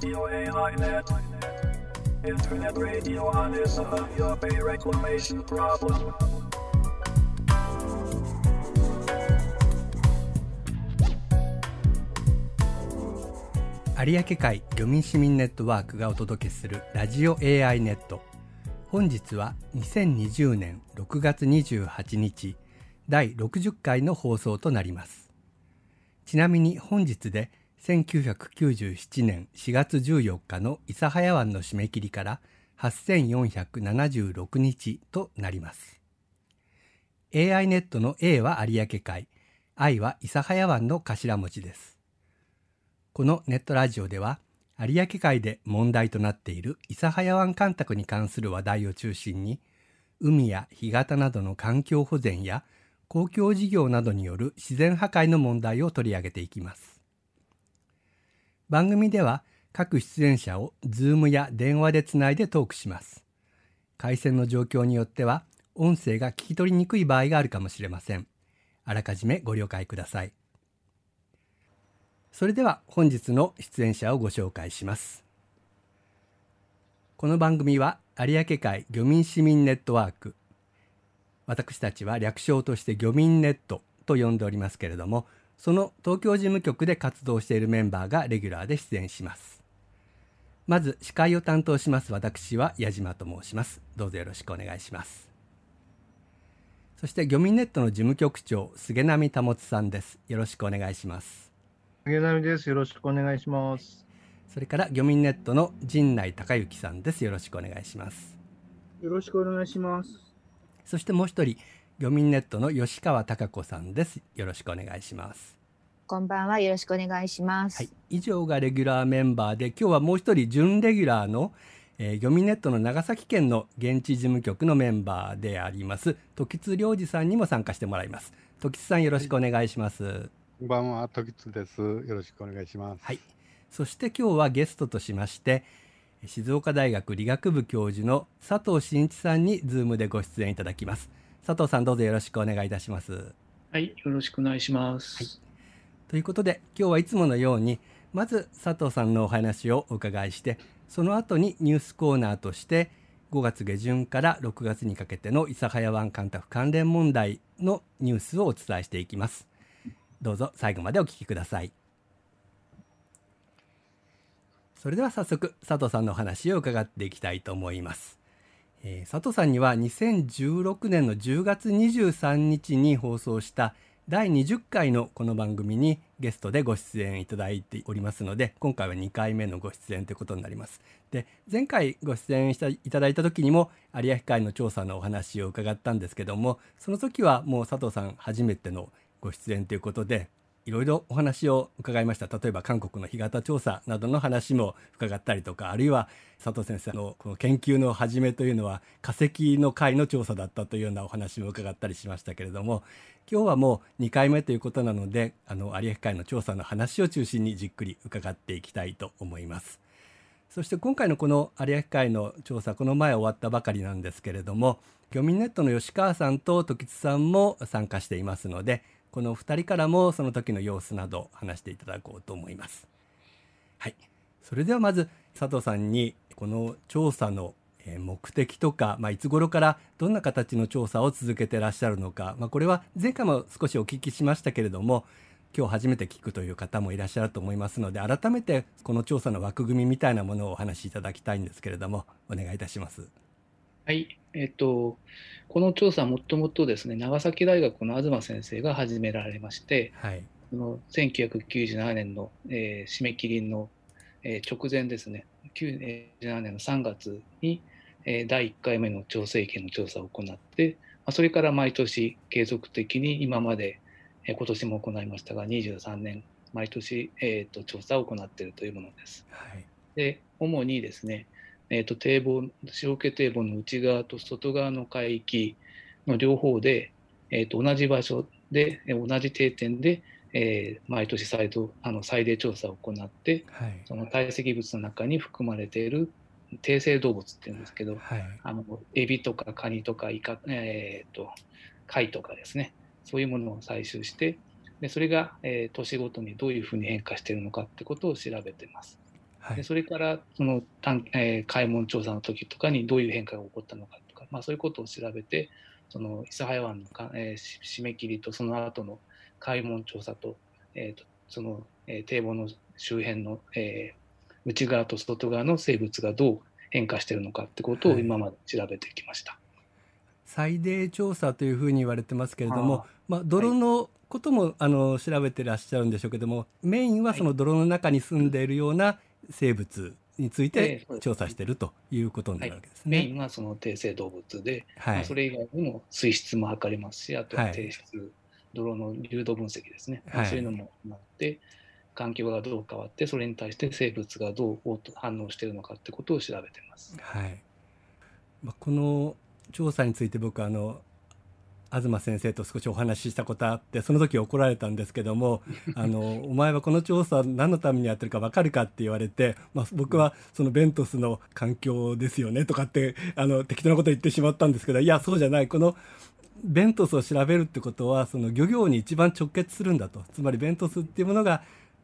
Radio AI Net. Internet radio on is a your pay reclamation problem. 有明海漁民市民ネットワークがお届けするラジオ AI ネット本日は2020年6月28日第60回の放送となりますちなみに本日で1997年4月14日の諫早湾の締め切りから8476日となります。AI ネットの A は有明海 I は諫早湾の頭文字です。このネットラジオでは有明海で問題となっている諫早湾干拓に関する話題を中心に海や干潟などの環境保全や公共事業などによる自然破壊の問題を取り上げていきます。番組では各出演者を Zoom や電話でつないでトークします。回線の状況によっては音声が聞き取りにくい場合があるかもしれません。あらかじめご了解ください。それでは本日の出演者をご紹介します。この番組は有明海漁民市民ネットワーク。私たちは略称として漁民ネットと呼んでおりますけれどもその東京事務局で活動しているメンバーがレギュラーで出演しますまず司会を担当します私は矢島と申しますどうぞよろしくお願いしますそして漁民ネットの事務局長菅波保さんですよろしくお願いします杉並です。よろしくお願いします。それから漁民ネットの陣内隆之さんです。よろしくお願いします。よろしくお願いします。そしてもう一人、漁民ネットの吉川貴子さんです。よろしくお願いします。こんばんは。よろしくお願いします。はい、以上がレギュラーメンバーで、今日はもう一人準レギュラーの、えー、漁民ネットの長崎県の現地事務局のメンバーであります時津良二さんにも参加してもらいます。時津さんよろしくお願いします。こんばんは、時津です。よろしくお願いします。はい。そして今日はゲストとしまして、静岡大学理学部教授の佐藤真一さんにズームでご出演いただきます。佐藤さんどうぞよろしくお願いいたします。はい、よろしくお願いします。はい、ということで今日はいつものようにまず佐藤さんのお話をお伺いしてその後にニュースコーナーとして5月下旬から6月にかけての諫早湾干拓関連問題のニュースをお伝えしていきます。どうぞ最後までお聞きください。それでは早速佐藤さんのお話を伺っていきたいと思います。えー、佐藤さんには2016年の10月23日に放送した第20回のこの番組にゲストでご出演いただいておりますので今回は2回目のご出演ということになります。で前回ご出演したいただいた時にも有明海の調査のお話を伺ったんですけどもその時はもう佐藤さん初めてのご出演ということでいろいろお話を伺いました例えば韓国の干潟調査などの話も伺ったりとかあるいは佐藤先生のこの研究の始めというのは化石の会の調査だったというようなお話も伺ったりしましたけれども今日はもう2回目ということなのであの有明海の調査の話を中心にじっくり伺っていきたいと思います。そして今回のこの有明海の調査この前終わったばかりなんですけれども漁民ネットの吉川さんと時津さんも参加していますのでこの2人からもその時の様子など話していただこうと思います。はい、それではまず佐藤さんにこの調査の目的とか、まあ、いつ頃からどんな形の調査を続けてらっしゃるのか、まあ、これは前回も少しお聞きしましたけれども今日初めて聞くという方もいらっしゃると思いますので改めてこの調査の枠組みみたいなものをお話しいただきたいんですけれどもお願いいたします。はい、えっと、この調査はもともとですね、長崎大学の東先生が始められまして、はい、その1997年の、えー、締め切りの、えー、直前ですね、97年の3月に、えー、第1回目の調整権の調査を行って、まあ、それから毎年継続的に今まで、えー、今年も行いましたが、23年、毎年、えーと、調査を行っているというものです。はい、で主にですね、えーと、堤防塩気堤防の内側と外側の海域の両方で、えーと、と同じ場所で同じ定点で、えー、毎年再度あの再例調査を行って、はい、その堆積物の中に含まれている低生動物っていうんですけど、はい、あのエビとかカニとかイカ、えー、と貝とかですね。そういうものを採集してでそれが、えー、年ごとにどういうふうに変化しているのかってことを調べてます。はい。でそれからその短、えー開門調査の時とかにどういう変化が起こったのかとか、まあ、そういうことを調べてその諫早湾のか、えーし締め切りとその後の開門調査と,、えーとその、えー堤防の周辺の、えー内側と外側の生物がどう変化しているのかってことをはい。今まで調べてきました。最泥調査というふうに言われてますけれどもあまあ、泥のことも、あの調べてらっしゃるんでしょうけどもメインはその泥の中に住んでいるような生物についえて調査しているということになるわけですね。メインはその低生動物で、はい。まあそれ以外にも水質も測りますし、あとははい。低質、泥の流動分析ですね、まあはいそういうのもあって、環境がどう変わって、それに対して生物がどう反応しているのかってことを調べてます。はい。まあ、この調査について僕はあの東先生と少しお話ししたことあってその時怒られたんですけども「あのお前はこの調査何のためにやってるか分かるか?」って言われて、まあ、僕はそのベントスの環境ですよねとかってあの適当なこと言ってしまったんですけどいやそうじゃないこのベントスを調べるってことはその漁業に一番直結するんだとつまりベントスっていうものが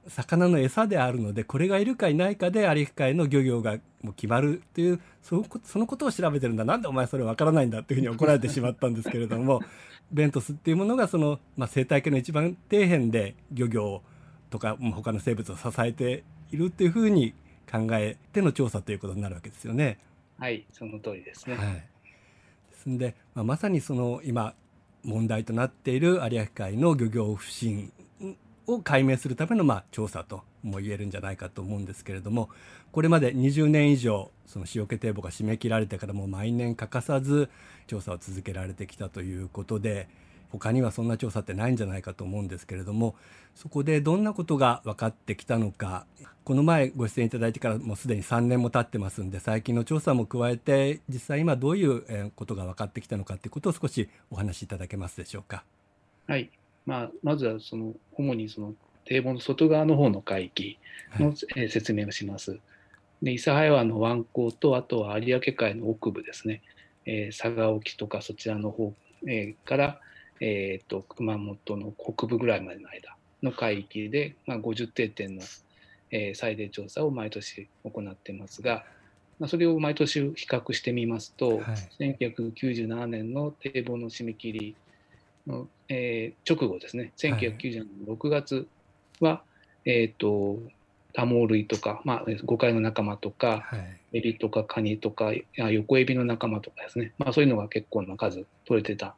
魚の餌であるのでこれがいるかいないかで有明海の漁業がもう決まるっていうそのこそのことを調べてるんだなんでお前それ分からないんだっていうふうに怒られてしまったんですけれども ベントスっていうものがその、まあ、生態系の一番底辺で漁業とかまあ他の生物を支えているっていうふうに考えての調査ということになるわけですよね。はい、その通りですね。はい、ですんで、まあ、まさにその今問題となっている有明海の漁業不振を解明するためのまあ調査とも言えるんじゃないかと思うんですけれどもこれまで20年以上その塩気堤防が締め切られてからもう毎年欠かさず調査を続けられてきたということで他にはそんな調査ってないんじゃないかと思うんですけれどもそこでどんなことが分かってきたのかこの前ご出演いただいてからもうすでに3年も経ってますんで最近の調査も加えて実際今どういうことが分かってきたのかということを少しお話しいただけますでしょうか。はいまあ、まずはその主にその堤防の外側の方の海域の、はい。えー説明をします。で諫早湾の湾口とあとは有明海の北部ですね、えー佐賀沖とかそちらの方、えーから、えー、と熊本の北部ぐらいまでの間の海域で、まあ、50定点の、えー最大調査を毎年行っていますが、まあ、それを毎年比較してみますと、はい。1997年の堤防の締め切りの、えー直後ですね、1997年の6月は、えっ、と、多毛類とか、まあ、誤解の仲間とか、はい。エビとかカニとか、あ横エビの仲間とかですね、まあ、そういうのが結構な数取れてたん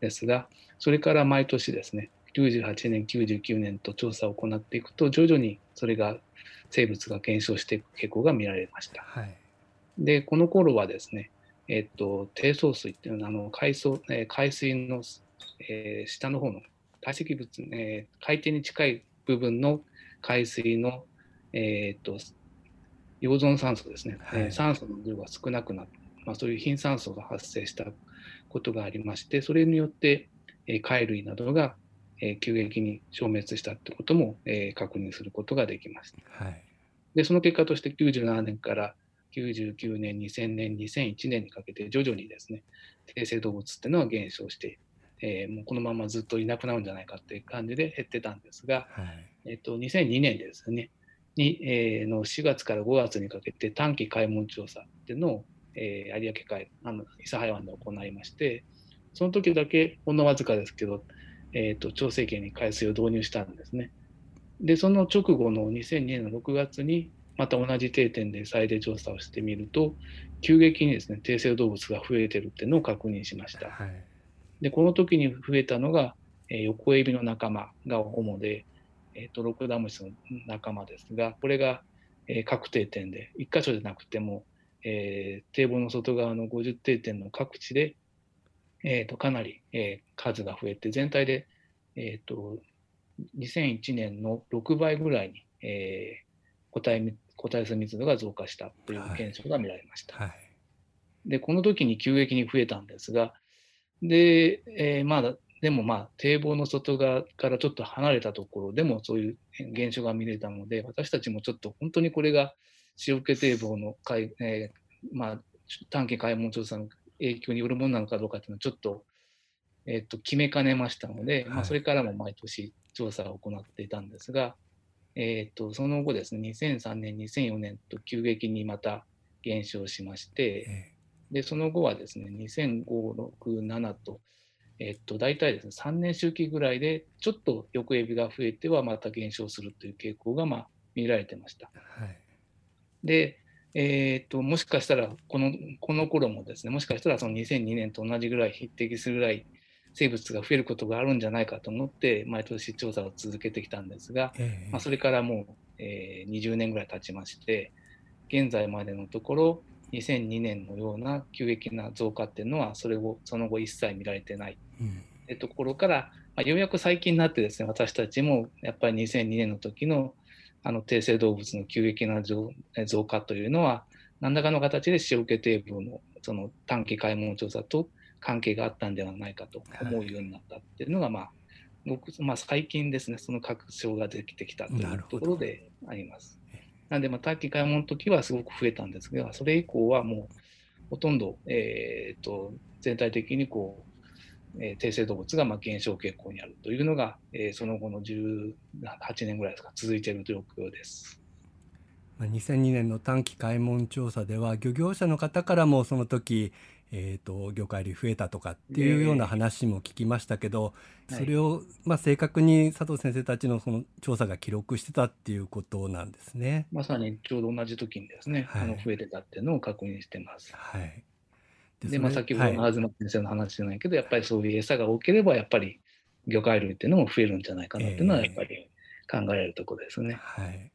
ですが、それから毎年ですね、98年、99年と調査を行っていくと、徐々にそれが生物が減少していく傾向が見られました。はい。で、この頃はですね、えっと、低層水っていうのは、あの海藻えー海水の、えー下の方の堆積物、えー海底に近い部分の海水の、えっと溶存酸素ですね、はい。えー酸素の量が少なくなって、まあ、そういう貧酸素が発生したことがありまして、それによって、えー貝類などが、えー急激に消滅したってことも、えー確認することができました。はい。で、その結果として97年から99年、2000年、2001年にかけて徐々にですね、低生動物っていうのは減少して、えーもうこのままずっといなくなるんじゃないかっていう感じで減ってたんですが、はいえっと、2002年ですね、に、えーの4月から5月にかけて短期開門調査っていうのを、えー有明海、あの諫早湾で行いまして、その時だけほんのわずかですけど、えー、と調整圏に海水を導入したんですね。で、その直後の2002年の6月に、また同じ定点で再出調査をしてみると、急激にですね、低生動物が増えてるっていうのを確認しました。はいで、この時に増えたのが、えー横エビの仲間が主で、えー、とロクダムシの仲間ですが、これが、えー各定点で、1箇所じゃなくても、えー堤防の外側の50定点の各地で、えー、とかなり、えー数が増えて、全体で、えー、と2001年の6倍ぐらいに、えー個体み個体数密度が増加したという現象が見られました。はいで、この時に急激に増えたんですが、で、えーまあ、でもまあ、堤防の外側からちょっと離れたところでもそういう現象が見れたので、私たちもちょっと本当にこれが塩気堤防の海、えーまあ、短期開門調査の影響によるものなのかどうかっていうのはちょっと、えっと決めかねましたので、まあ、はいそれからも毎年調査を行っていたんですが、えー、とその後ですね、2003年、2004年と急激にまた減少しまして、えでその後はですね、2005、6、7と、えっと、大体ですね、3年周期ぐらいで、ちょっと横エビが増えてはまた減少するという傾向が、まあ、見られてました。えはいで、えー、ともしかしたらこの、この頃もですね、もしかしたらその2002年と同じぐらい匹敵するぐらい生物が増えることがあるんじゃないかと思って、毎年調査を続けてきたんですが、ええまあ、それからもう、えー20年ぐらい経ちまして、現在までのところ、2002年のような急激な増加っていうのは、それをその後一切見られてない。うん。ってところから、まあ、ようやく最近になってですね、私たちもやっぱり2002年の時のあの低生動物の急激な増増加というのは、何らかの形で塩気低分のその短期開門調査と関係があったんではないかと思うようになったっていうのが、まあ、僕まあ、最近ですね、その確証ができてきたというところであります。なんで、まあ、短期開門の時はすごく増えたんですが、それ以降はもうほとんど、えー、と全体的にこう、えー低生動物がまあ減少傾向にあるというのが、えーその後の18年ぐらいですか、続いている状況です。2002年の短期開門調査では漁業者の方からもその時、えー、と魚介類増えたとかっていうような話も聞きましたけど、はいそれを、まあ、正確に佐藤先生たちのその調査が記録してたっていうことなんですね。まさにちょうど同じ時にですね、はいあの増えてたっていうのを確認してます。はい、で、まあ、先ほどのはい東先生の話じゃないけど、やっぱりそういう餌が多ければ、やっぱり魚介類っていうのも増えるんじゃないかなっていうのは、ええやっぱり考えられるところですね。はい、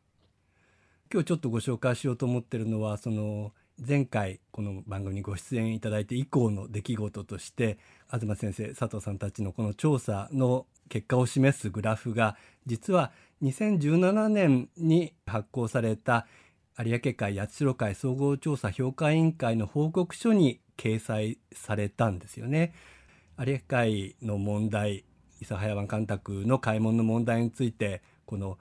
今日ちょっとご紹介しようと思ってるのはその前回この番組にご出演いただいて以降の出来事として東先生佐藤さんたちのこの調査の結果を示すグラフが実は2017年に発行された有明海八代海総合調査評価委員会の報告書に掲載されたんですよね。有明海の問題諫早湾干拓の開門の問題についてこの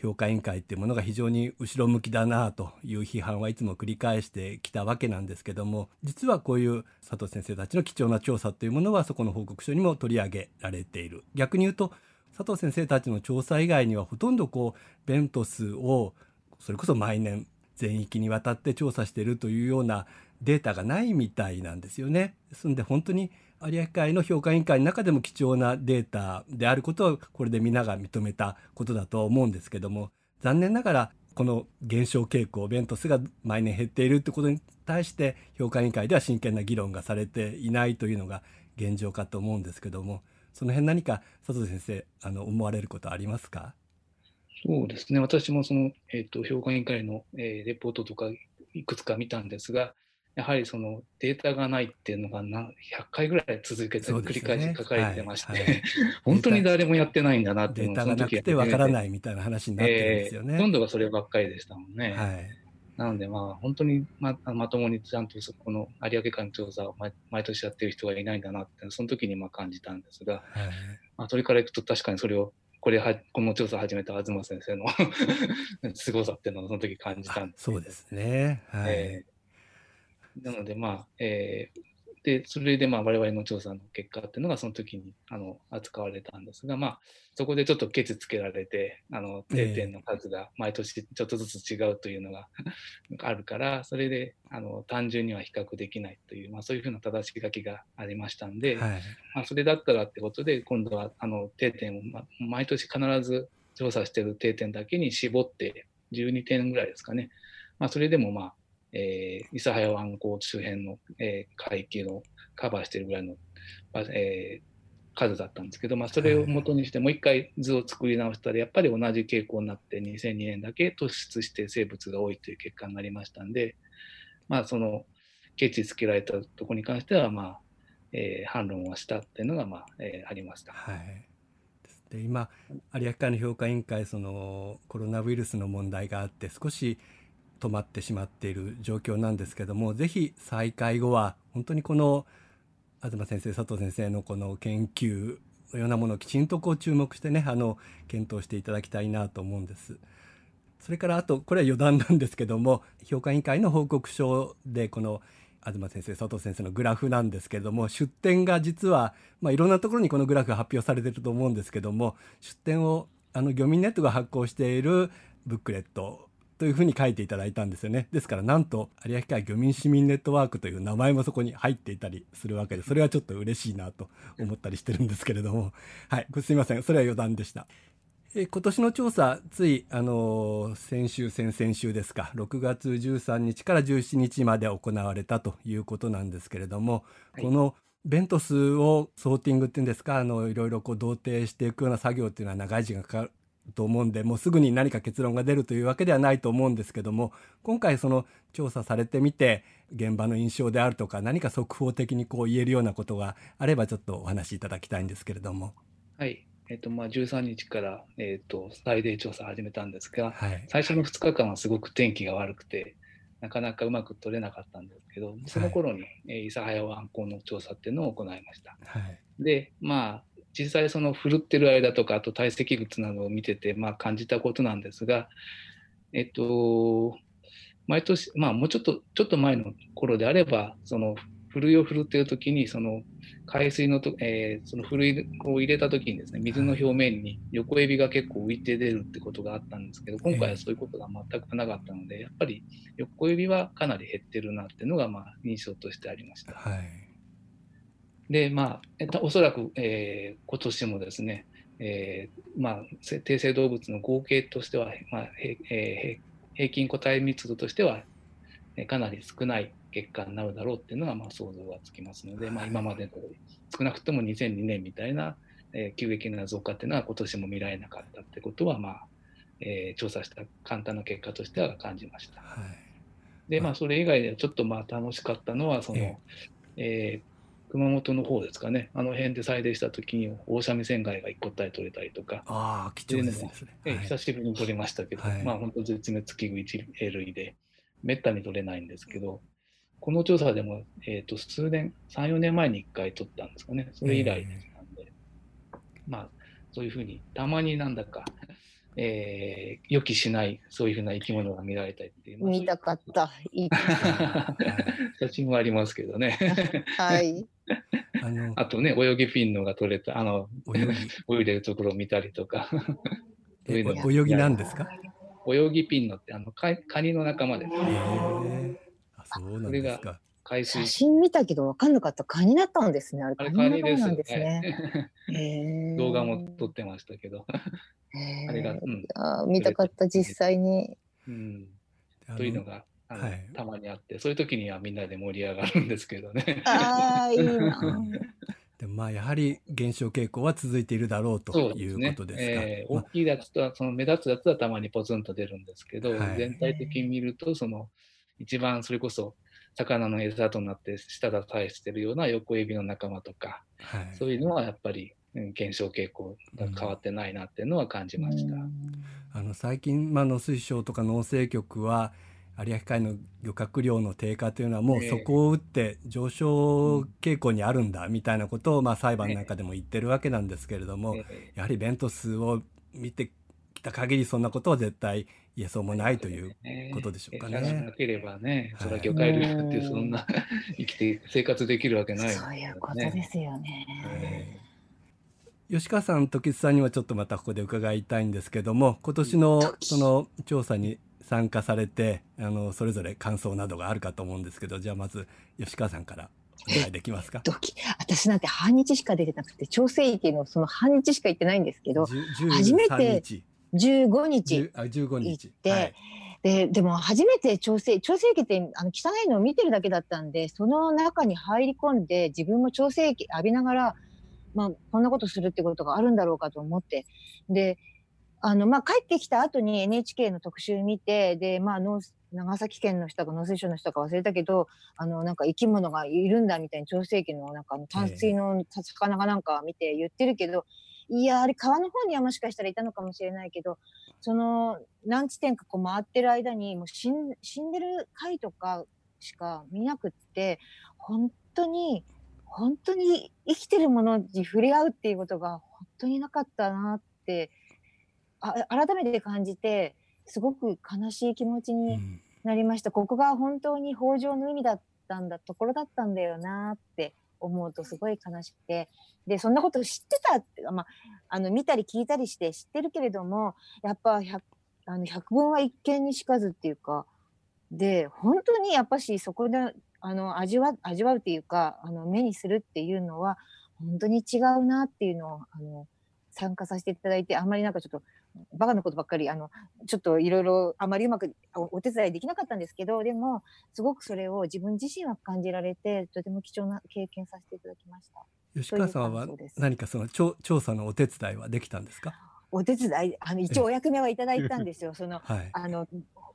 評価委員会っていうものが非常に後ろ向きだなという批判はいつも繰り返してきたわけなんですけども実はこういう佐藤先生たちの貴重な調査というものはそこの報告書にも取り上げられている逆に言うと佐藤先生たちの調査以外にはほとんどこうベントスをそれこそ毎年全域にわたって調査しているというようなデータがないみたいなんですよね。ですので本当に有明海の評価委員会の中でも貴重なデータであることはこれで皆が認めたことだと思うんですけども残念ながらこの減少傾向ベントスが毎年減っているってことに対して評価委員会では真剣な議論がされていないというのが現状かと思うんですけどもその辺何か佐藤先生あの思われることありますか？そうですね、私もその、えー、と評価委員会の、えーレポートとかいくつか見たんですが、やはりそのデータがないっていうのが何100回ぐらい続けて繰り返し書かれてまして、はいはい 本当に誰もやってないんだなっていうのをデータがなくてわからないいみたいな話になってるんですよね。ほとんどがそればっかりでしたもんね。はいなので、まあ、本当にままともにちゃんとそこの有明海の調査を毎毎年やってる人がいないんだなって、その時にまあ感じたんですが、はいまあ、それからいくと確かにそれを、これは、この調査を始めた東先生の 凄さっていうのをその時感じたんあです。そうですね。はい。えーなので、まあ、えーで、それで、まあ、我々の調査の結果っていうのが、その時に、あの、扱われたんですが、まあ、そこでちょっとケチつけられて、あの、定点の数が毎年ちょっとずつ違うというのが あるから、それで、あの、単純には比較できないという、まあ、そういうふうな正し書きがありましたんで、はい。まあ、それだったらってことで、今度はあの定点を、ま、毎年必ず調査している定点だけに絞って、12点ぐらいですかね。まあ、それでも、まあ、えー、諫早湾口周辺の、えー海域をカバーしているぐらいの、まあえー数だったんですけど、まあ、それを元にしてもう一回図を作り直したら、やっぱり同じ傾向になって、2002年だけ突出して生物が多いという結果になりましたんで、まあ、その、ケチつけられたところに関しては、まあ、えー反論はしたっていうのが、まあえーありました。はい。で今有明海の評価委員会そのコロナウイルスの問題があって少し止まってしまっている状況なんですけどもぜひ再開後は本当にこの東先生佐藤先生のこの研究のようなものをきちんとこう注目してねあの検討していただきたいなと思うんです。それからあとこれは余談なんですけども評価委員会の報告書でこの東先生佐藤先生のグラフなんですけれども出典が実は、まあ、いろんなところにこのグラフが発表されてると思うんですけども出典をあの漁民ネットが発行しているブックレットというふうに書いていただいたんですよね。ですからなんと有明海漁民市民ネットワークという名前もそこに入っていたりするわけでそれはちょっと嬉しいなと思ったりしてるんですけれども。はい。すみません。それは余談でした。え今年の調査ついあの先週先々週ですか。6月13日から17日まで行われたということなんですけれども、はい、このベントスをソーティングっていうんですかあのいろいろこう同定していくような作業っていうのは長い時間かかると思うんでもうすぐに何か結論が出るというわけではないと思うんですけども今回その調査されてみて現場の印象であるとか何か速報的にこう言えるようなことがあればちょっとお話しいただきたいんですけれども。はいえっとまあ、13日から、えっと、再デ調査始めたんですが、はい、最初の2日間はすごく天気が悪くて、なかなかうまく取れなかったんですけど、その頃に、はい、諫早湾港の調査っていうのを行いました。はい、で、まあ、実際その振るってる間とか、あと堆積物などを見てて、まあ、感じたことなんですが、えっと、毎年、まあ、もうちょっと、ちょっと前の頃であれば、その、ふるいを振るっていう時に、その、海水のと、えー、そのふるいを入れた時にですね水の表面に横エビが結構浮いて出るってことがあったんですけど今回はそういうことが全くなかったのでやっぱり横エビはかなり減ってるなっていうのがまあ印象としてありました。はい、でまあおそらく、えー、今年もですね、えー、まあ低生動物の合計としては、まあえー、平均個体密度としてはかなり少ない結果になるだろうっていうのはまあ想像がつきますので、まあ、今までの少なくとも2002年みたいな、えー、急激な増加っていうのは今年も見られなかったってことは、まあえー、調査した簡単な結果としては感じました。はい、でまあそれ以外でちょっとまあ楽しかったのはその、ええー熊本の方ですかね、あの辺で採泥した時に、大三味線貝が一個体取れたりとか、あ貴重ですね、はい、久しぶりに取れましたけど、はい、まあ本当、絶滅危惧一類で、めったに取れないんですけど、この調査でも、えー、と数年、3、4年前に1回取ったんですかね、それ以来なんで、えー、まあ、そういうふうに、たまになんだか、えー、予期しない、そういうふうな生き物が見られたりっていう。見たかった。いい 写真はありますけどね。はい。あのあとね、泳ぎピンのが取れた、あの、泳ぎ 泳いでるところを見たりとか。泳ぎなんですか？泳ぎピンのって、あの、カカニの仲間です。そうなんですか。海水写真見たけど分かんなかったカニだったんですね。あれカニですなんですね。動画も撮ってましたけど。あれが、うん、あ見たかった実際に。うん、というのがあの、はい、たまにあってそういう時にはみんなで盛り上がるんですけどね。ああ いいな。でもまあやはり減少傾向は続いているだろうということですか。すねえー、大きいやつとはその目立つやつはたまにポツンと出るんですけど、はい、全体的に見るとその一番それこそ魚の餌となって舌が対してるような横エビの仲間とか、はい、そういうのはやっぱり減少傾向が変わってないなっていうのは感じました。うん、あの最近、まあ、農水省とか農政局は有明海の漁獲量の低下というのはもうそこを打って上昇傾向にあるんだみたいなことをまあ裁判なんかでも言ってるわけなんですけれどもやはりベント数を見てきた限りそんなことは絶対言えそうもないということでしょうかね。なければね、それは魚介類ってそんな生きて生活できるわけない、ね、そういうことですよね。吉川さん、時津さんにはちょっとまたここで伺いたいんですけども、今年のその調査に参加されて、あのそれぞれ感想などがあるかと思うんですけど、じゃあまず吉川さんからお願いできますか？私なんて半日しか出てなくて、調整域のその半日しか行ってないんですけど、初めて15日。行って、はい、ででも初めて調整調整液ってあの汚いのを見てるだけだったんでその中に入り込んで自分も調整液浴びながら、まあ、こんなことするってことがあるんだろうかと思って。であの、まあ、帰ってきた後に NHK の特集見てで、まあ、長崎県の人か農水省の人か忘れたけどあのなんか生き物がいるんだみたいに調整液のなんか淡水の魚がなんか見て言ってるけど、いや、あれ川の方にはもしかしたらいたのかもしれないけど、その何地点かこう回ってる間にもう死ん死んでる貝とかしか見なくって、本当に、本当に生きてるものに触れ合うっていうことが本当になかったなってあ改めて感じてすごく悲しい気持ちになりました、うん、ここが本当に北条の海だったんだところだったんだよなって思うとすごい悲しくて。でそんなこと知ってたって、まあ、あの見たり聞いたりして知ってるけれどもやっぱ 100, あの100分は一見にしかずっていうかで本当にやっぱしそこであの味わ味わうっていうかあの目にするっていうのは本当に違うなっていうのをあの参加させていただいてあんまりなんかちょっとバカなことばっかりあのちょっといろいろあまりうまくおお手伝いできなかったんですけどでもすごくそれを自分自身は感じられてとても貴重な経験させていただきました。吉川さんは何かその調調査のお手伝いはできたんですか？お手伝いあの一応お役目はいただいたんですよ。その はいあの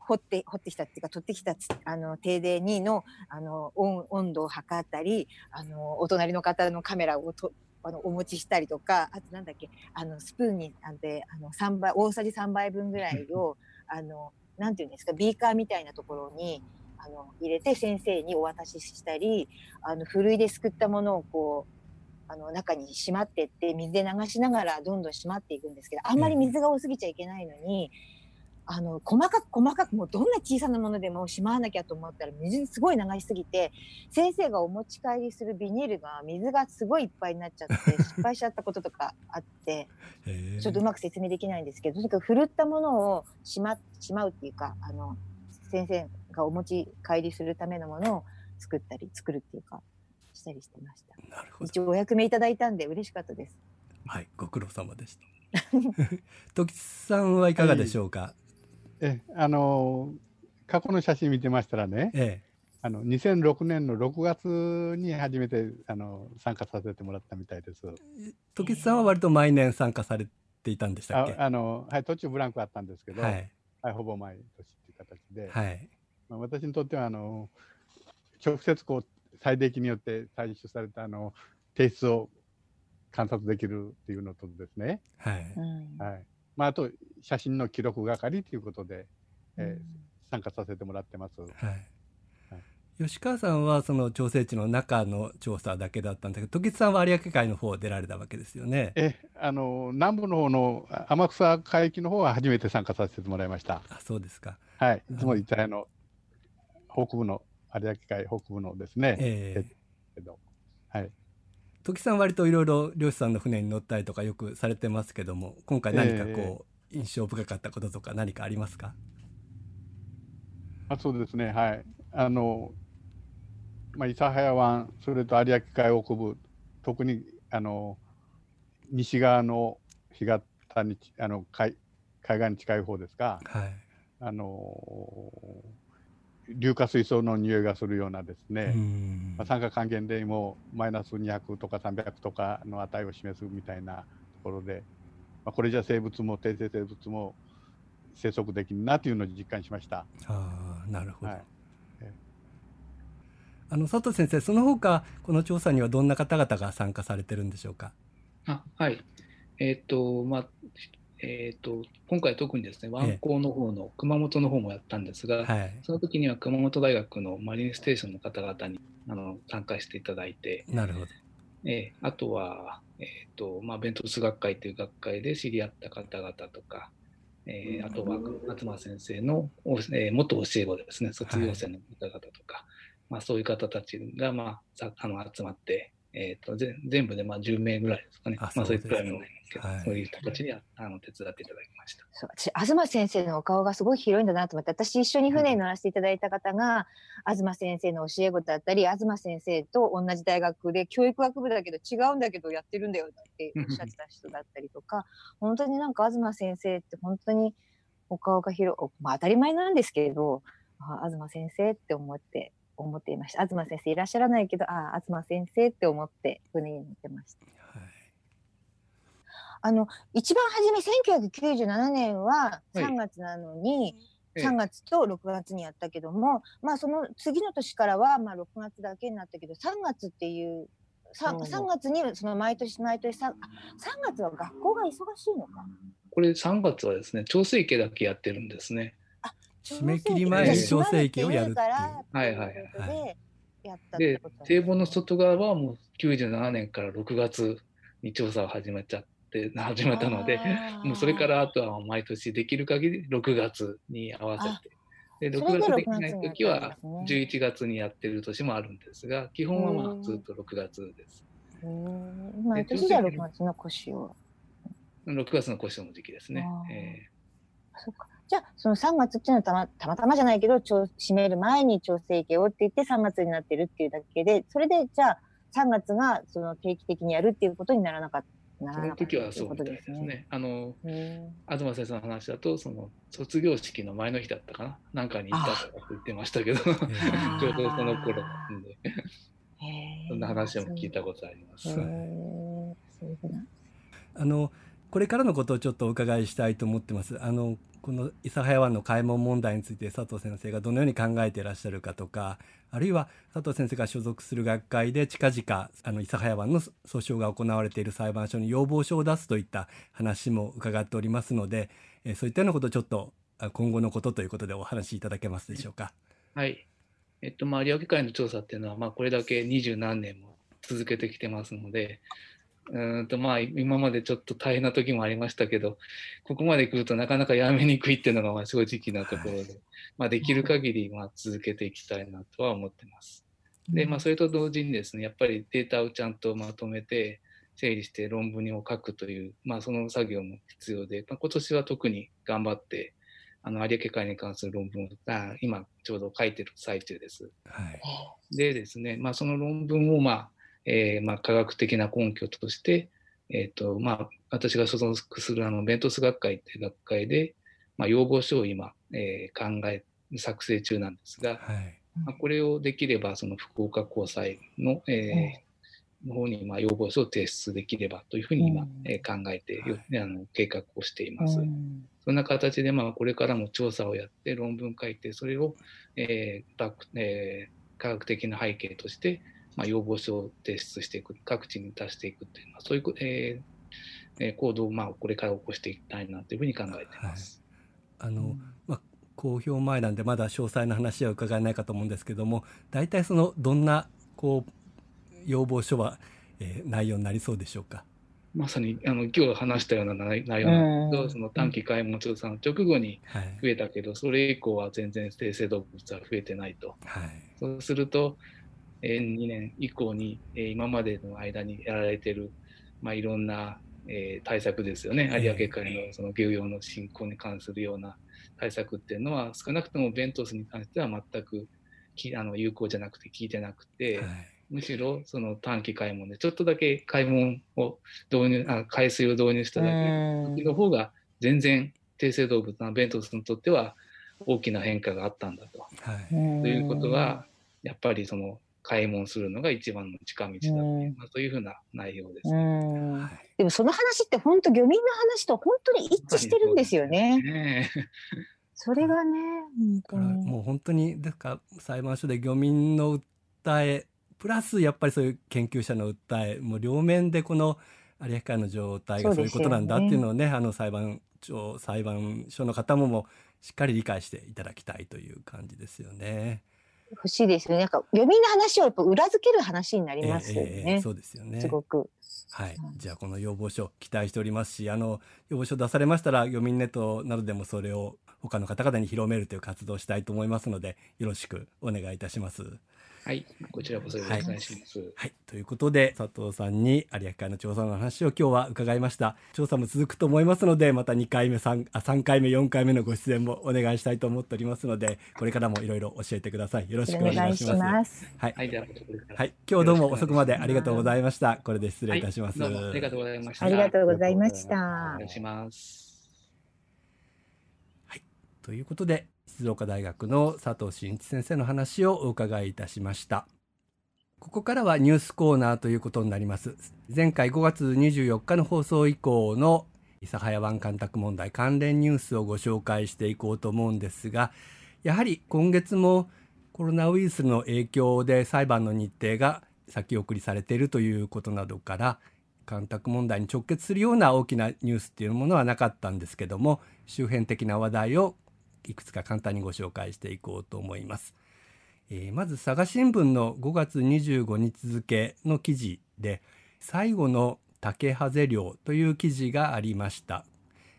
掘って掘ってきたっていうか取ってきたつあの停電2のあの温温度を測ったりあのお隣の方のカメラをとあのお持ちしたりとかあとなんだっけあのスプーンにあんであの三倍大さじ3杯分ぐらいをあのなんていうんですかビーカーみたいなところにあの入れて先生にお渡ししたりあのふるいですくったものをこうあの中にしまってって水で流しながらどんどんしまっていくんですけどあんまり水が多すぎちゃいけないのに、あの細かく細かくもうどんな小さなものでもしまわなきゃと思ったら水にすごい流しすぎて先生がお持ち帰りするビニールが水がすごいいっぱいになっちゃって失敗しちゃったこととかあってちょっとうまく説明できないんですけどとにかくふるったものをしましまうっていうかあの先生がお持ち帰りするためのものを作ったり作るっていうかしたりしてました。なるほど一応お役目いただいたんで嬉しかったです。はいご苦労様でした 時津さんはいかがでしょうか、えあの過去の写真見てましたらね、えあの2006年の6月に初めてあの参加させてもらったみたいです。え時津さんは割と毎年参加されていたんでしたっけ？ああのはい途中ブランクあったんですけど、ははいいほぼ毎年っていう形で、はい。まあ、私にとってはあの直接こう最適によって採取されたあの提出を観察できるっていうのとですね、はい。うん。はいまあ、あと写真の記録係ということで、えーうん。参加させてもらってます。はい。吉川さんはその調整池の中の調査だけだったんだけど時津さんは有明海の方出られたわけですよね。えあの南部の方のあ天草海域の方は初めて参加させてもらいました。あそうですか。はい、いつも言ったあの北部の有明海北部のですね、ええ。けど。はい、時津さん割といろいろ漁師さんの船に乗ったりとかよくされてますけども今回何かこう、印象深かったこととか何かありますか？あそうですね、はい。あの、まあ、諫早湾、それと有明海北部、特にあの西側の干潟にちあの海海岸に近い方ですが、はい。あの硫化水素の匂いがするようなですね、うん。まあ、酸化還元でもマイナス200とか300とかの値を示すみたいなところで、まあ、これじゃ生物も低生生物も生息できんなというのを実感しました。ああなるほど、はい。ええ。あの佐藤先生その他この調査にはどんな方々が参加されてるんでしょうか？あはい。えっ、と、まあ、えっ、と、今回特にですね、湾口の方の熊本の方もやったんですが、はい。その時には熊本大学のマリンステーションの方々にあの参加していただいて、なるほど。えーあとは、えーとまあ、弁当数学会という学会で知り合った方々とか、えーあとは松間先生の、おえー元教え子ですね、卒業生の方々とか、まあ、そういう方たちが、まあ、さあの集まって、えー、とぜ全部でまあ10名ぐらいですかね、あまあ、そういうくらいのないんですけど、はい。そういう人たちにああの手伝っていただきました。そう私東先生のお顔がすごい広いんだなと思って私一緒に船に乗らせていただいた方が、東先生の教え子だったり東先生と同じ大学で教育学部だけど違うんだけどやってるんだよっておっしゃってた人だったりとか本当になんか東先生って本当にお顔が広い、まあ、当たり前なんですけどあ東先生って思って思っていました東先生いらっしゃらないけどあ東先生って思って船に乗ってました。はいあの一番初め1997年ははい3月なのに、ええ3月と6月にやったけども、まあその次の年からはまあ6月だけになったけど3月っていう 3, うん3月にその毎年毎年 3, 3月は学校が忙しいのか。これ3月はですね、調整期だけやってるんですね。締め切り前に調整期をやるっていう。からはいはいとい。で堤防の外側はもう97年から6月に調査を始めちゃって始めたのでもうそれからあとは毎年できる限り6月に合わせて。でそ6れで月できない6時は月にやってるんですね。11月にやってる年もあるんですが、基本はまうんあずっと6月です。へー。毎で年じゃあ6月の腰を。6月の腰の時期ですね。あ。ー。え。そっか。じゃあ、その3月っていうのはたまたまたまじゃないけど、調締める前に調整期をって言って3月になってるっていうだけで、それでじゃあ3月がその定期的にやるっていうことにならなかった。なーそのらなかった時はそうみっていうことたいですね。あのへ東先生の話だと、その卒業式の前の日だったかな、なんかに行ったとかって言ってましたけど、ちょうーどその頃なんで、そんな話も聞いたことあります。あのこれからのことをちょっとお伺いしたいと思ってます。あのこの諫早湾の開門問題について佐藤先生がどのように考えていらっしゃるかとかあるいは佐藤先生が所属する学会で近々あの諫早湾の訴訟が行われている裁判所に要望書を出すといった話も伺っておりますので、えーそういったようなことをちょっと今後のことということでお話しいただけますでしょうか？はい。えっと、まあ、有明海の調査っていうのは、まあ、これだけ二十何年も続けてきてますので、うーんと、まあ、今までちょっと大変な時もありましたけど、ここまで来るとなかなかやめにくいっていうのが、まあ、正直なところで、まあ、できる限り、まあ、続けていきたいなとは思ってます。で、まあ、それと同時にですね、やっぱりデータをちゃんとまとめて、整理して論文を書くという、まあ、その作業も必要で、まあ、今年は特に頑張って、あの、有明海に関する論文を、あ今、ちょうど書いてる最中です。はい、でですね、まあ、その論文を、まあ、えーまあ、科学的な根拠として、えっ、と、まあ、私が所属するあの、ベントス学会っていう学会で、まあ、要望書を今、えー考え、作成中なんですが、はい。まあ、これをできれば、その福岡高裁の、えーの方にまあ要望書を提出できればというふうに今、うん。えー考えてよ、はあの計画をしています。うん。そんな形で、まあ、これからも調査をやって論文書いて、それを、えーバックえー科学的な背景として、まあ、要望書を提出していく、各地に出していくという、まあ、そういう、えーえー行動を、まあ、これから起こしていきたいなというふうに考えています。あの、まあ、公表前なんでまだ詳細な話は伺えないかと思うんですけども大体そのどんなこう要望書は、えー内容になりそうでしょうか？まさにあの今日話したような内内容なんですけど、うんその短期開門調査の直後にはい増えたけど、それ以降は全然低生動物は増えてないと。はいそうすると、えー2年以降に、えー今までの間にやられてる、まあ、いろんな、えー対策ですよね、ええ有明海のその漁業の振興に関するような対策っていうのは、少なくともベントスに関しては全くきあの有効じゃなくて効いてなくて、はい。むしろその短期開門で、ちょっとだけ開門を導入、あ海水を導入しただけうん。の方が、全然低生動物のベントスにとっては大きな変化があったんだと。はい。ということは、やっぱりその開門するのが一番の近道だっていう、うん。まあ、そういうふうな内容です。うん。はい。でもその話って本当漁民の話と本当に一致してるんですよね。ね。えそれがね、だから本当に。もう本当にですから裁判所で漁民の訴えプラスやっぱりそういう研究者の訴えもう両面でこの有明海の状態がそういうことなんだっていうのをねあの裁判所裁判所の方ももうしっかり理解していただきたいという感じですよね。欲しいですよね。なんか漁民の話をやっぱ裏付ける話になりますよええええね。そうですよね。すごく。はいうん、じゃあこの要望書期待しておりますしあの要望書出されましたら漁民ネットなどでもそれを他の方々に広めるという活動をしたいと思いますのでよろしくお願いいたします。はい、こちらこそよろしくお願いします。はい、ということで佐藤さんに有明海の調査の話を今日は伺いました。調査も続くと思いますのでまた2回目 3, あ3回目4回目のご出演もお願いしたいと思っておりますのでこれからもいろいろ教えてください。よろしくおお願いし願いします。ます。はい、はい、では、い、今日どうも遅くまでありがとうございました。これで失礼いたします、はい、どうもありがとうございました。ありがとうございましおた。願い。します。ということで静岡大学の佐藤真一先生の話をお伺いいたしました。ここからはニュースコーナーということになります。前回5月24日の放送以降の諫早湾干拓問題関連ニュースをご紹介していこうと思うんですがやはり今月もコロナウイルスの影響で裁判の日程が先送りされているということなどから干拓問題に直結するような大きなニュースっていうものはなかったんですけども周辺的な話題をいくつか簡単にご紹介していこうと思います。えーまず佐賀新聞の5月25日付の記事で最後の竹ハゼ漁という記事がありました。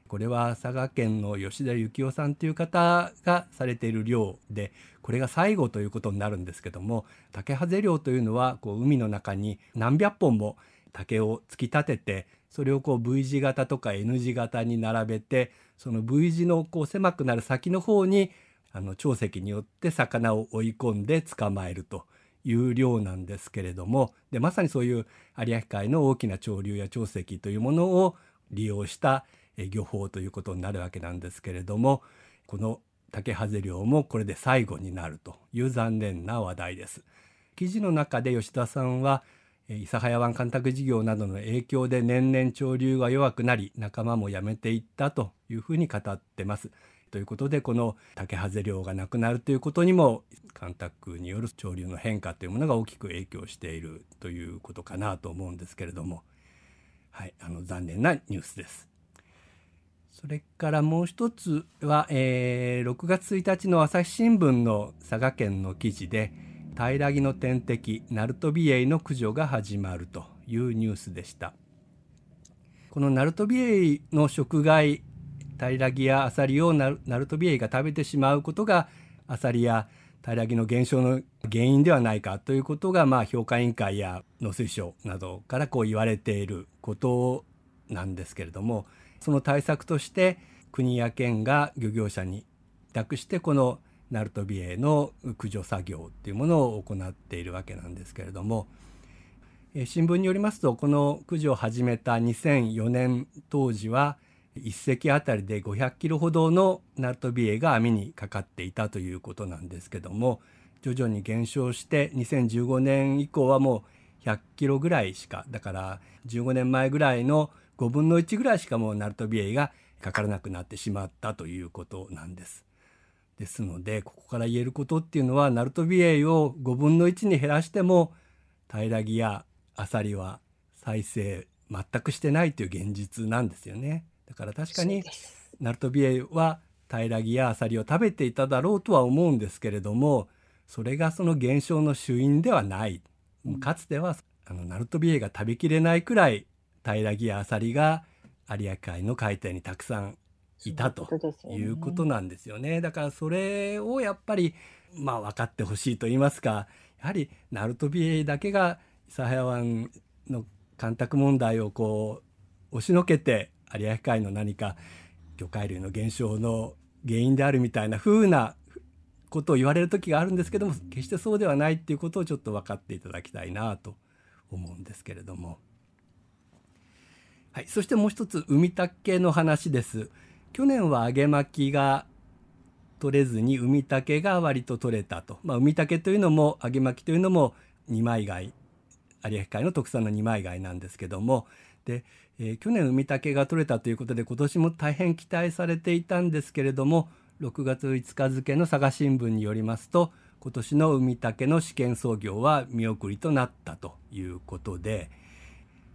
これは佐賀県の吉田幸雄さんという方がされている漁でこれが最後ということになるんですけども竹ハゼ漁というのはこう海の中に何百本も竹を突き立ててそれをこう V 字型とか N 字型に並べてその V 字のこう狭くなる先の方にあの潮石によって魚を追い込んで捕まえるという漁なんですけれどもでまさにそういう有明海の大きな潮流や潮石というものを利用した漁法ということになるわけなんですけれどもこの竹ハゼ漁もこれで最後になるという残念な話題です。記事の中で吉田さんは諫早湾干拓事業などの影響で年々潮流が弱くなり仲間も辞めていったというふうに語ってます。ということでこの竹ハゼ漁がなくなるということにも干拓による潮流の変化というものが大きく影響しているということかなと思うんですけれども、はい、あの残念なニュースです。それからもう一つは、えー、6月1日の朝日新聞の佐賀県の記事で平木の天敵ナルトビエイの駆除が始まるというニュースでした。このナルトビエイの食害平木やアサリをナルトビエイが食べてしまうことがアサリや平木の減少の原因ではないかということが、まあ、評価委員会や農水省などからこう言われていることなんですけれどもその対策として国や県が漁業者に委託してこのナルトビエの駆除作業っていうものを行っているわけなんですけれども新聞によりますとこの駆除を始めた2004年当時は1隻あたりで500キロほどのナルトビエが網にかかっていたということなんですけども徐々に減少して2015年以降はもう100キロぐらいしかだから15年前ぐらいの5分の1ぐらいしかもうナルトビエがかからなくなってしまったということなんです。ですのでここから言えることっていうのはナルトビエイを5分の1に減らしても平木やアサリは再生全くしてないという現実なんですよね。だから確かにナルトビエイは平木やアサリを食べていただろうとは思うんですけれどもそれがその減少の主因ではない。かつてはあのナルトビエイが食べきれないくらい平木やアサリが有明海の海底にたくさんいたということなんですよね。だからそれをやっぱりまあ分かってほしいと言いますかやはりナルトビエイだけが諫早湾の干拓問題をこう押しのけて有明海の何か魚介類の減少の原因であるみたいな風なことを言われる時があるんですけども決してそうではないっていうことをちょっと分かっていただきたいなと思うんですけれども。はい、そしてもう一つ海竹の話です。去年は揚げ巻きが取れずに海竹が割と取れたと。まあ、海竹というのも揚げ巻きというのも二枚貝有明海の特産の二枚貝なんですけどもで、えー、去年海竹が取れたということで今年も大変期待されていたんですけれども6月5日付の佐賀新聞によりますと今年の海竹の試験操業は見送りとなったということで。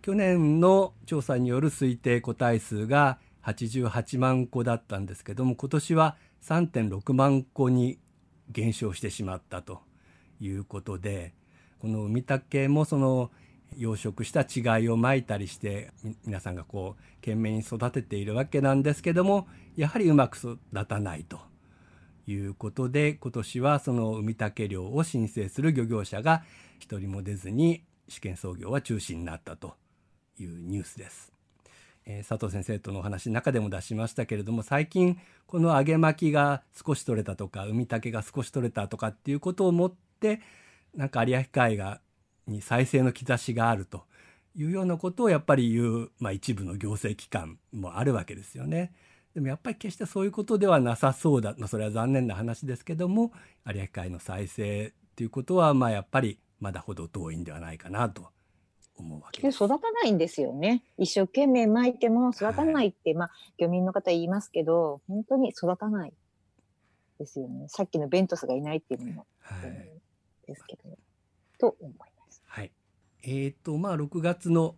去年の調査による推定個体数が88万個だったんですけども今年は3.6万個に減少してしまったということでこの海竹もその養殖した稚貝をまいたりして皆さんがこう懸命に育てているわけなんですけどもやはりうまく育たないということで今年はその海竹漁を申請する漁業者が一人も出ずに試験操業は中止になったというニュースです。えー、佐藤先生とのお話の中でも出しましたけれども最近この揚げ巻きが少し取れたとか海竹が少し取れたとかっていうことをもってなんか有明海がに再生の兆しがあるというようなことをやっぱり言う、まあ、一部の行政機関もあるわけですよね。でもやっぱり決してそういうことではなさそうだ、まあ、それは残念な話ですけども有明海の再生ということはまあやっぱりまだほど遠いんではないかなと思うわけで育たないんですよね。一生懸命巻いても育たないって、はい、まあ漁民の方言いますけど、本当に育たないですよね。さっきのベントスがいないっていうのも、はい、ですけど、と思います。はい。えっ、ー、とまあ6月の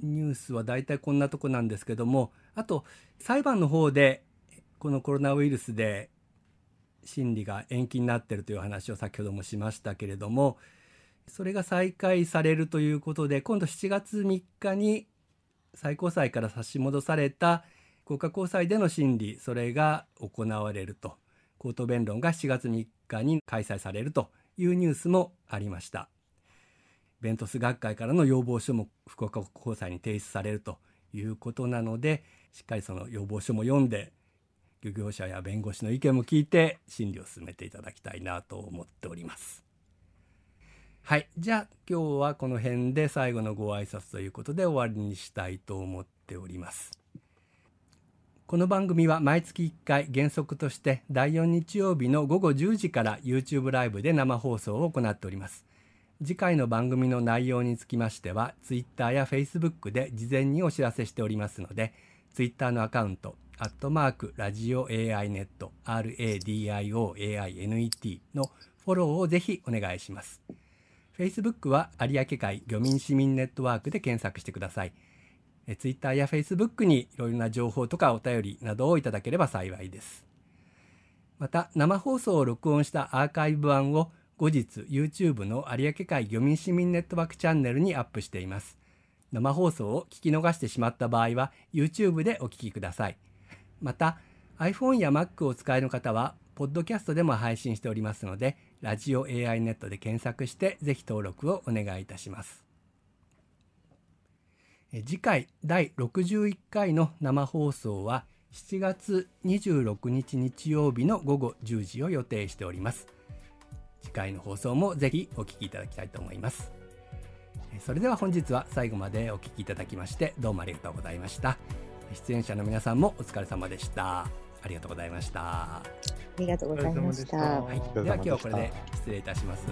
ニュースは大体こんなとこなんですけども、あと裁判の方でこのコロナウイルスで審理が延期になっているという話を先ほどもしましたけれども、それが再開されるということで今度7月3日に最高裁から差し戻された福岡高裁での審理それが行われると。口頭弁論が7月3日に開催されるというニュースもありました。ベントス学会からの要望書も福岡高裁に提出されるということなのでしっかりその要望書も読んで漁業者や弁護士の意見も聞いて審理を進めていただきたいなと思っております。はい。じゃあ今日はこの辺で最後のご挨拶ということで終わりにしたいと思っております。この番組は毎月1回原則として第4日曜日の午後10時から YouTube ライブで生放送を行っております。次回の番組の内容につきましては Twitter や Facebook で事前にお知らせしておりますので Twitter のアカウントアットマークラジオ AI ネット RADIOAINET のフォローをぜひお願いします。Facebook は有明海漁民市民ネットワークで検索してください。Twitter や Facebook にいろいろな情報とかお便りなどをいただければ幸いです。また生放送を録音したアーカイブ版を後日 YouTube の有明海漁民市民ネットワークチャンネルにアップしています。生放送を聞き逃してしまった場合は YouTube でお聞きください。また iPhone や Mac をお使いの方はポッドキャストでも配信しておりますので、ラジオ AI ネットで検索してぜひ登録をお願いいたします。次回第61回の生放送は7月26日日曜日の午後10時を予定しております。次回の放送もぜひお聴きいただきたいと思います。それでは本日は最後までお聴きいただきましてどうもありがとうございました。出演者の皆さんもお疲れ様でした。ありがとうございました。ありがとうございました。はい、では今日はこれで失礼いたします。